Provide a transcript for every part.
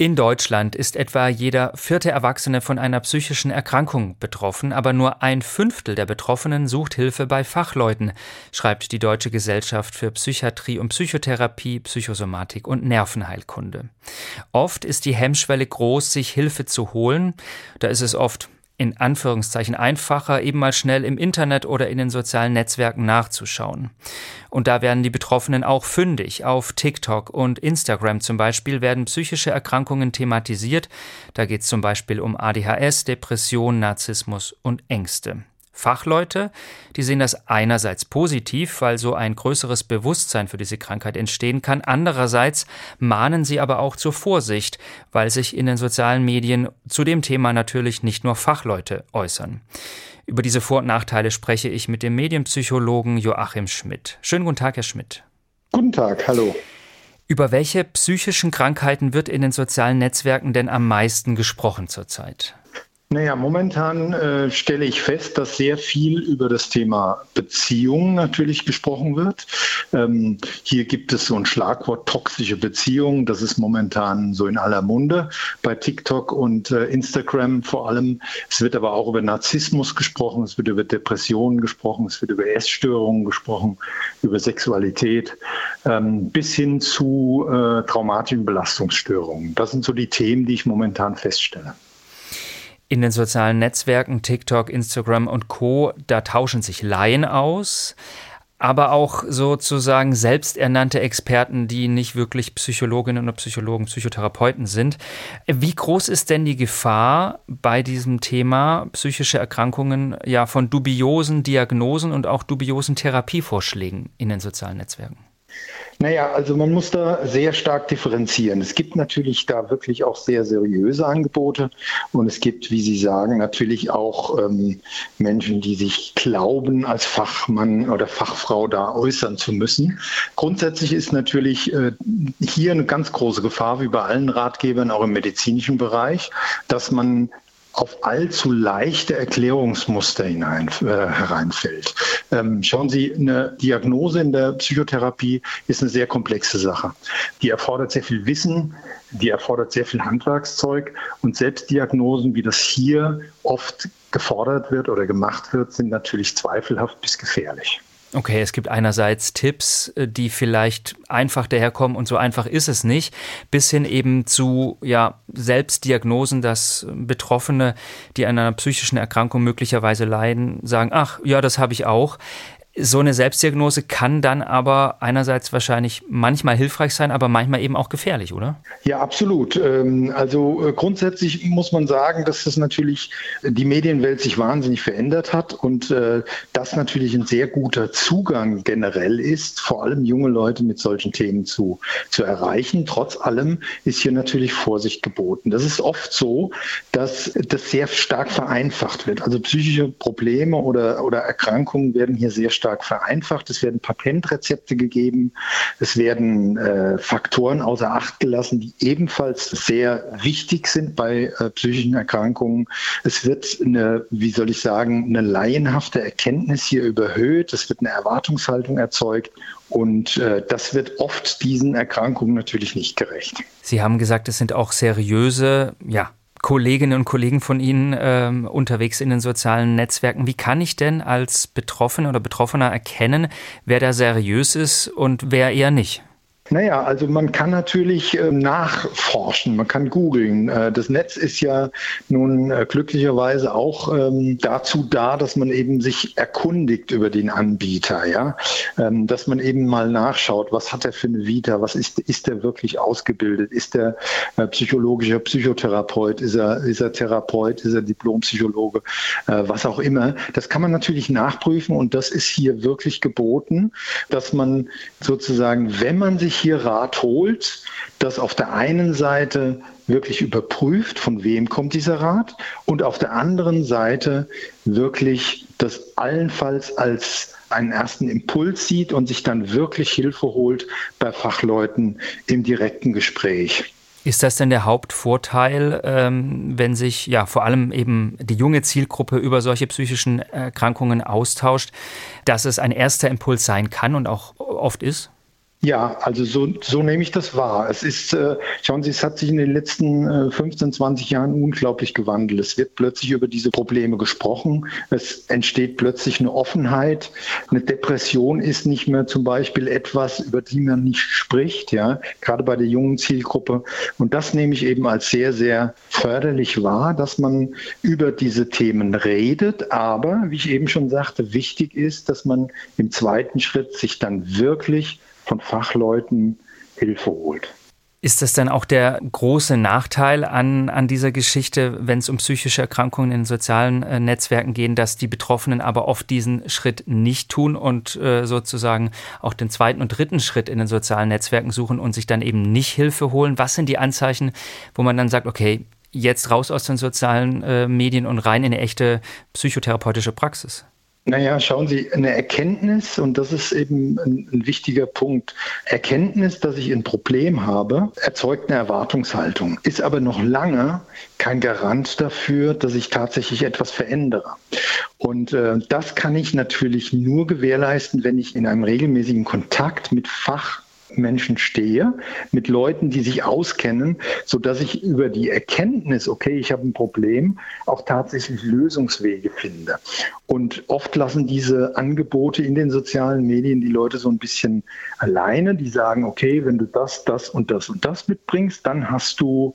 In Deutschland ist etwa jeder vierte Erwachsene von einer psychischen Erkrankung betroffen, aber nur ein Fünftel der Betroffenen sucht Hilfe bei Fachleuten, schreibt die Deutsche Gesellschaft für Psychiatrie und Psychotherapie, Psychosomatik und Nervenheilkunde. Oft ist die Hemmschwelle groß, sich Hilfe zu holen. Da ist es oft in Anführungszeichen einfacher, eben mal schnell im Internet oder in den sozialen Netzwerken nachzuschauen. Und da werden die Betroffenen auch fündig. Auf TikTok und Instagram zum Beispiel werden psychische Erkrankungen thematisiert. Da geht es zum Beispiel um ADHS, Depression, Narzissmus und Ängste. Fachleute, die sehen das einerseits positiv, weil so ein größeres Bewusstsein für diese Krankheit entstehen kann, andererseits mahnen sie aber auch zur Vorsicht, weil sich in den sozialen Medien zu dem Thema natürlich nicht nur Fachleute äußern. Über diese Vor- und Nachteile spreche ich mit dem Medienpsychologen Joachim Schmidt. Schönen guten Tag, Herr Schmidt. Guten Tag, hallo. Über welche psychischen Krankheiten wird in den sozialen Netzwerken denn am meisten gesprochen zurzeit? Naja, momentan äh, stelle ich fest, dass sehr viel über das Thema Beziehungen natürlich gesprochen wird. Ähm, hier gibt es so ein Schlagwort toxische Beziehungen. Das ist momentan so in aller Munde bei TikTok und äh, Instagram vor allem. Es wird aber auch über Narzissmus gesprochen, es wird über Depressionen gesprochen, es wird über Essstörungen gesprochen, über Sexualität ähm, bis hin zu äh, traumatischen Belastungsstörungen. Das sind so die Themen, die ich momentan feststelle in den sozialen Netzwerken, TikTok, Instagram und Co., da tauschen sich Laien aus, aber auch sozusagen selbsternannte Experten, die nicht wirklich Psychologinnen oder Psychologen, Psychotherapeuten sind. Wie groß ist denn die Gefahr bei diesem Thema psychische Erkrankungen ja von dubiosen Diagnosen und auch dubiosen Therapievorschlägen in den sozialen Netzwerken? Naja, also man muss da sehr stark differenzieren. Es gibt natürlich da wirklich auch sehr seriöse Angebote und es gibt, wie Sie sagen, natürlich auch ähm, Menschen, die sich glauben, als Fachmann oder Fachfrau da äußern zu müssen. Grundsätzlich ist natürlich äh, hier eine ganz große Gefahr, wie bei allen Ratgebern, auch im medizinischen Bereich, dass man auf allzu leichte Erklärungsmuster hinein, äh, hereinfällt. Ähm, schauen Sie, eine Diagnose in der Psychotherapie ist eine sehr komplexe Sache. Die erfordert sehr viel Wissen, die erfordert sehr viel Handwerkszeug und Selbstdiagnosen, wie das hier oft gefordert wird oder gemacht wird, sind natürlich zweifelhaft bis gefährlich. Okay, es gibt einerseits Tipps, äh, die vielleicht einfach daherkommen und so einfach ist es nicht, bis hin eben zu ja, Selbstdiagnosen, dass Betroffene, die an einer psychischen Erkrankung möglicherweise leiden, sagen, ach ja, das habe ich auch. So eine Selbstdiagnose kann dann aber einerseits wahrscheinlich manchmal hilfreich sein, aber manchmal eben auch gefährlich, oder? Ja, absolut. Ähm, also äh, grundsätzlich muss man sagen, dass das natürlich die Medienwelt sich wahnsinnig verändert hat und äh, das natürlich ein sehr guter Zugang generell ist, vor allem junge Leute mit solchen Themen zu, zu erreichen. Trotz allem ist hier natürlich Vorsicht geboten. Das ist oft so, dass das sehr stark vereinfacht wird. Also psychische Probleme oder, oder Erkrankungen werden hier sehr stark stark vereinfacht. Es werden Patentrezepte gegeben. Es werden äh, Faktoren außer Acht gelassen, die ebenfalls sehr wichtig sind bei äh, psychischen Erkrankungen. Es wird eine, wie soll ich sagen, eine laienhafte Erkenntnis hier überhöht. Es wird eine Erwartungshaltung erzeugt. Und äh, das wird oft diesen Erkrankungen natürlich nicht gerecht. Sie haben gesagt, es sind auch seriöse, ja, Kolleginnen und Kollegen von Ihnen ähm, unterwegs in den sozialen Netzwerken. Wie kann ich denn als Betroffener oder Betroffener erkennen, wer da seriös ist und wer eher nicht? Naja, also man kann natürlich äh, nachforschen, man kann googeln. Äh, das Netz ist ja nun äh, glücklicherweise auch ähm, dazu da, dass man eben sich erkundigt über den Anbieter, ja, ähm, dass man eben mal nachschaut, was hat er für eine Vita, was ist, ist er wirklich ausgebildet, ist er äh, psychologischer Psychotherapeut, ist er, ist er Therapeut, ist er Diplompsychologe, was auch immer. Das kann man natürlich nachprüfen und das ist hier wirklich geboten, dass man sozusagen, wenn man sich hier Rat holt, das auf der einen Seite wirklich überprüft, von wem kommt dieser Rat und auf der anderen Seite wirklich das allenfalls als einen ersten Impuls sieht und sich dann wirklich Hilfe holt bei Fachleuten im direkten Gespräch. Ist das denn der Hauptvorteil, ähm, wenn sich ja vor allem eben die junge Zielgruppe über solche psychischen Erkrankungen austauscht, dass es ein erster Impuls sein kann und auch oft ist? Ja, also so, so nehme ich das wahr. Es ist, äh, schauen Sie, es hat sich in den letzten äh, 15, 20 Jahren unglaublich gewandelt. Es wird plötzlich über diese Probleme gesprochen. Es entsteht plötzlich eine Offenheit. Eine Depression ist nicht mehr zum Beispiel etwas, über die man nicht spricht, ja, gerade bei der jungen Zielgruppe. Und das nehme ich eben als sehr, sehr förderlich wahr, dass man über diese Themen redet. Aber, wie ich eben schon sagte, wichtig ist, dass man im zweiten Schritt sich dann wirklich von Fachleuten Hilfe holt. Ist das dann auch der große Nachteil an, an dieser Geschichte, wenn es um psychische Erkrankungen in sozialen äh, Netzwerken geht, dass die Betroffenen aber oft diesen Schritt nicht tun und äh, sozusagen auch den zweiten und dritten Schritt in den sozialen Netzwerken suchen und sich dann eben nicht Hilfe holen? Was sind die Anzeichen, wo man dann sagt, okay, jetzt raus aus den sozialen äh, Medien und rein in eine echte psychotherapeutische Praxis? Naja, schauen Sie, eine Erkenntnis, und das ist eben ein, ein, wichtiger Punkt, Erkenntnis, dass ich ein Problem habe, erzeugt eine Erwartungshaltung, ist aber noch lange kein Garant dafür, dass ich tatsächlich etwas verändere. Und äh, das kann ich natürlich nur gewährleisten, wenn ich in einem regelmäßigen Kontakt mit Fach Menschen stehe, mit Leuten, die sich auskennen, so dass ich über die Erkenntnis, okay, ich habe ein Problem, auch tatsächlich Lösungswege finde. Und oft lassen diese Angebote in den sozialen Medien die Leute so ein bisschen alleine. Die sagen, okay, wenn du das, das und das und das mitbringst, dann hast du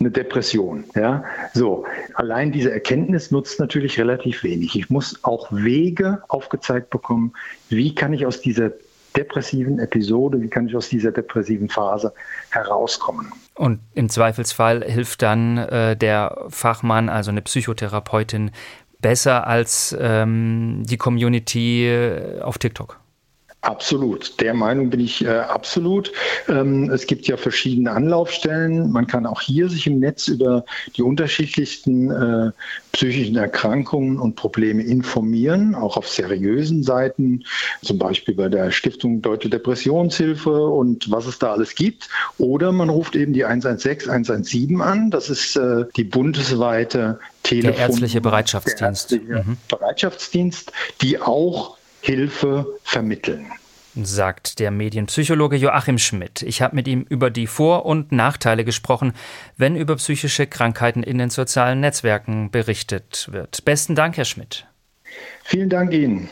eine Depression. Ja, so. Allein diese Erkenntnis nutzt natürlich relativ wenig. Ich muss auch Wege aufgezeigt bekommen, wie kann ich aus dieser depressiven Episode, wie kann ich aus dieser depressiven Phase herauskommen. Und im Zweifelsfall hilft dann äh, der Fachmann, also eine Psychotherapeutin, besser als ähm, die Community äh, auf TikTok. Absolut. Der Meinung bin ich äh, absolut. Ähm, es gibt ja verschiedene Anlaufstellen. Man kann auch hier sich im Netz über die unterschiedlichsten äh, psychischen Erkrankungen und Probleme informieren, auch auf seriösen Seiten, zum Beispiel bei der Stiftung Deutsche Depressionshilfe und was es da alles gibt. Oder man ruft eben die 116, 117 an. Das ist äh, die bundesweite Telefon. Der ärztliche Bereitschaftsdienst. Der ärztliche mhm. Bereitschaftsdienst, die auch Hilfe vermitteln sagt der Medienpsychologe Joachim Schmidt. Ich habe mit ihm über die Vor- und Nachteile gesprochen, wenn über psychische Krankheiten in den sozialen Netzwerken berichtet wird. Besten Dank, Herr Schmidt. Vielen Dank Ihnen.